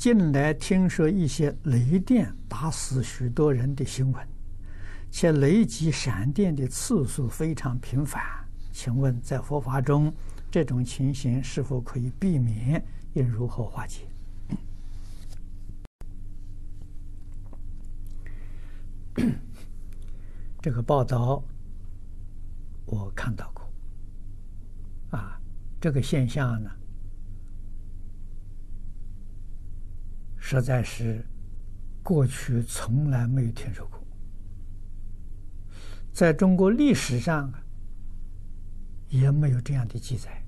近来听说一些雷电打死许多人的新闻，且雷击闪电的次数非常频繁。请问在佛法中，这种情形是否可以避免？应如何化解？这个报道我看到过。啊，这个现象呢？实在是过去从来没有听说过，在中国历史上啊，也没有这样的记载。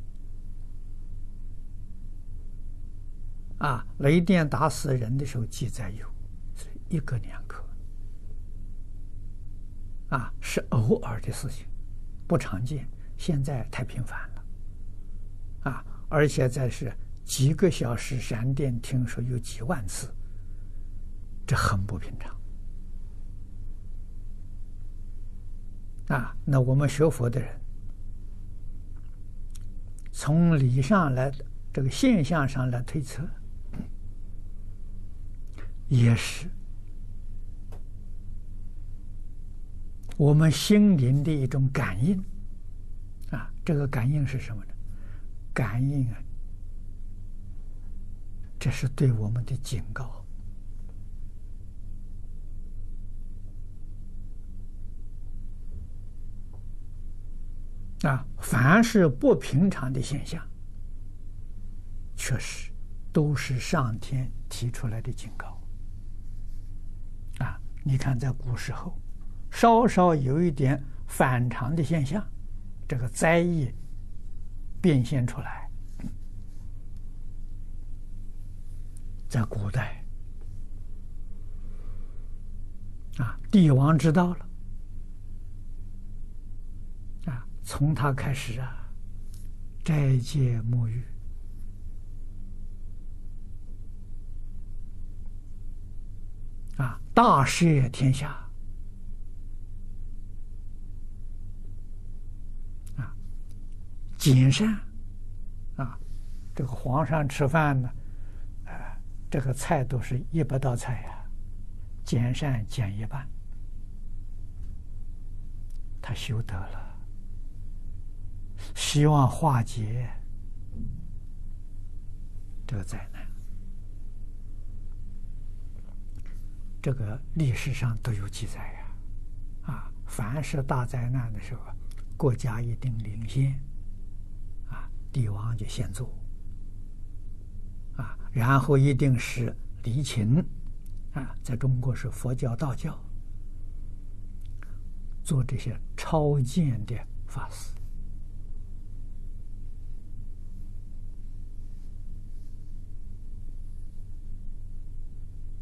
啊，雷电打死人的时候记载有，是一个两个，啊，是偶尔的事情，不常见。现在太频繁了，啊，而且在是。几个小时闪电，听说有几万次，这很不平常啊！那我们学佛的人，从理上来这个现象上来推测，也是我们心灵的一种感应啊！这个感应是什么呢？感应啊！这是对我们的警告啊！凡是不平常的现象，确实都是上天提出来的警告啊！你看，在古时候，稍稍有一点反常的现象，这个灾异变现出来。在古代，啊，帝王知道了，啊，从他开始啊，斋戒沐浴，啊，大赦天下，啊，谨善，啊，这个皇上吃饭呢。这个菜都是一百道菜呀，减善减一半，他修得了，希望化解这个灾难。这个历史上都有记载呀，啊，凡是大灾难的时候，国家一定领先，啊，帝王就先做。然后一定是离情，啊，在中国是佛教、道教。做这些超荐的法事，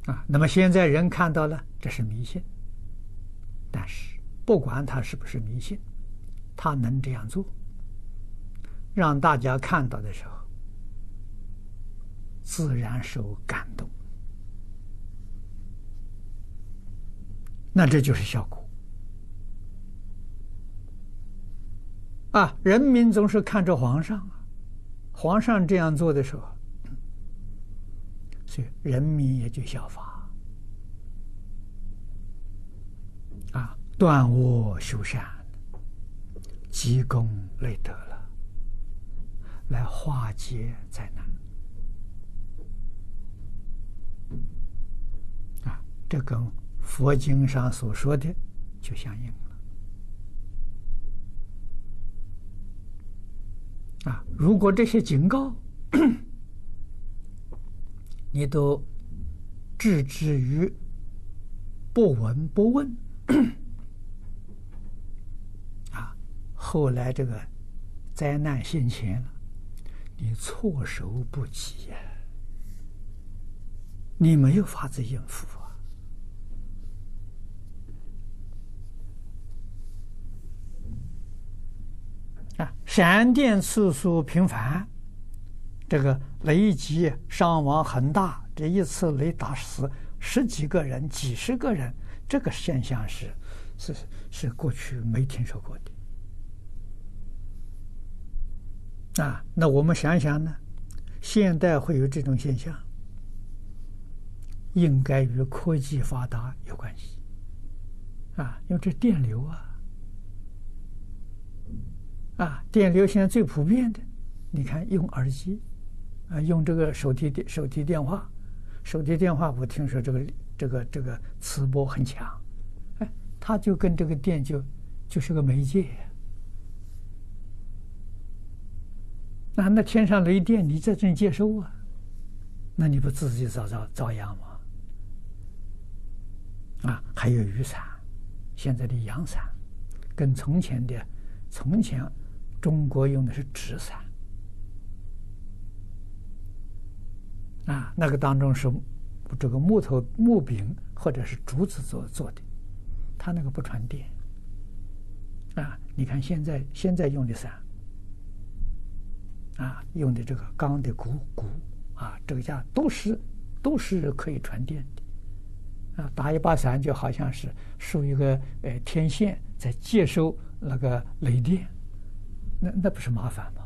啊，那么现在人看到了，这是迷信，但是不管他是不是迷信，他能这样做，让大家看到的时候。自然受感动，那这就是效果啊！人民总是看着皇上啊，皇上这样做的时候，所以人民也就效法啊，断恶修善，积功累德了，来化解灾难。这跟佛经上所说的就相应了啊！如果这些警告 你都置之于不闻不问 啊，后来这个灾难现前了，你措手不及呀，你没有法子应付。闪电次数频繁，这个雷击伤亡很大。这一次雷打死十几个人、几十个人，这个现象是是是过去没听说过的。啊，那我们想想呢？现代会有这种现象？应该与科技发达有关系啊，因为这电流啊，啊，电流现在最普遍的，你看用耳机啊，用这个手提电手提电话，手提电话我听说这个这个这个磁波很强，哎，它就跟这个电就就是个媒介。那那天上雷电，你在这里接收啊？那你不自己遭遭遭殃吗？啊，还有雨伞，现在的阳伞，跟从前的，从前中国用的是纸伞，啊，那个当中是这个木头木柄或者是竹子做做的，它那个不传电，啊，你看现在现在用的伞，啊，用的这个钢的鼓鼓，啊，这个架都是都是可以传电的。啊打一把伞就好像是竖一个呃天线在接收那个雷电，那那不是麻烦吗？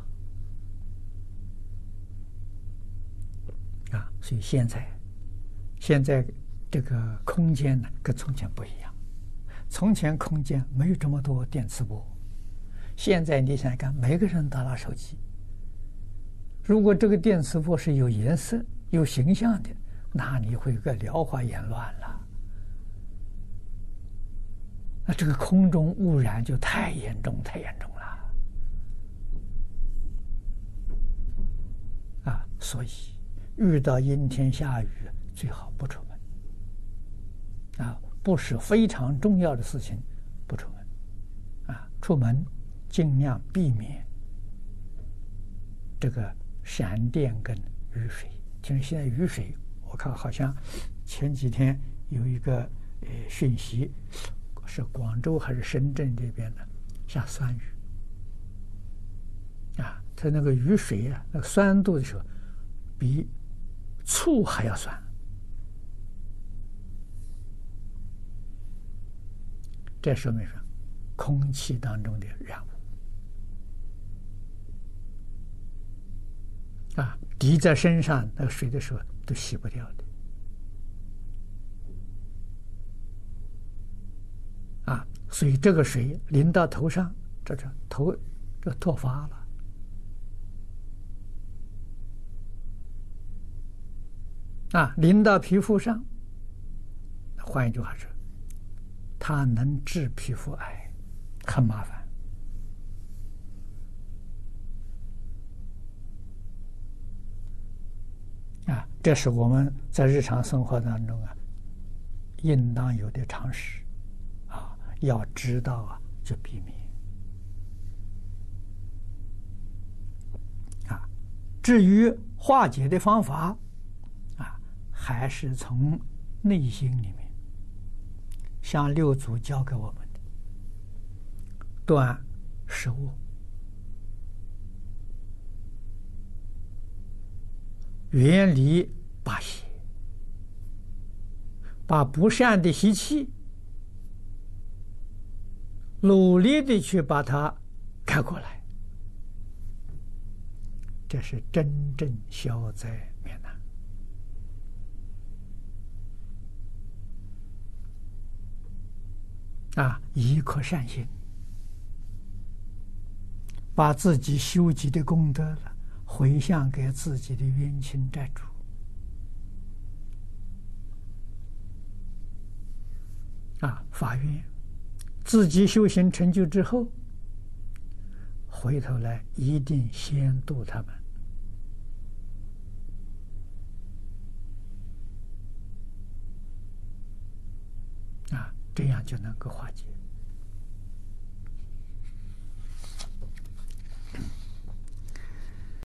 啊，所以现在现在这个空间呢跟从前不一样，从前空间没有这么多电磁波，现在你想想看，每个人都拿手机，如果这个电磁波是有颜色、有形象的，那你会有个燎花眼乱了。那这个空中污染就太严重，太严重啊！所以遇到阴天下雨，最好不出门啊！不是非常重要的事情，不出门啊！出门尽量避免这个闪电跟雨水。听说现在雨水，我看好像前几天有一个呃讯息。是广州还是深圳这边的下酸雨啊？在那个雨水啊，那个酸度的时候，比醋还要酸。这说明什么？空气当中的染物啊，滴在身上那个水的时候都洗不掉的啊。所以这个水淋到头上，这这头就脱发了。啊，淋到皮肤上，换一句话说，它能治皮肤癌，很麻烦。啊，这是我们在日常生活当中啊，应当有的常识啊。要知道啊，就避免啊。至于化解的方法，还是从内心里面，像六祖教给我们的：断食物，远离八邪，把不善的习气。努力的去把它改过来，这是真正消灾免难啊！一颗善心，把自己修积的功德了回向给自己的冤亲债主啊，发愿。自己修行成就之后，回头来一定先度他们，这样就能够化解。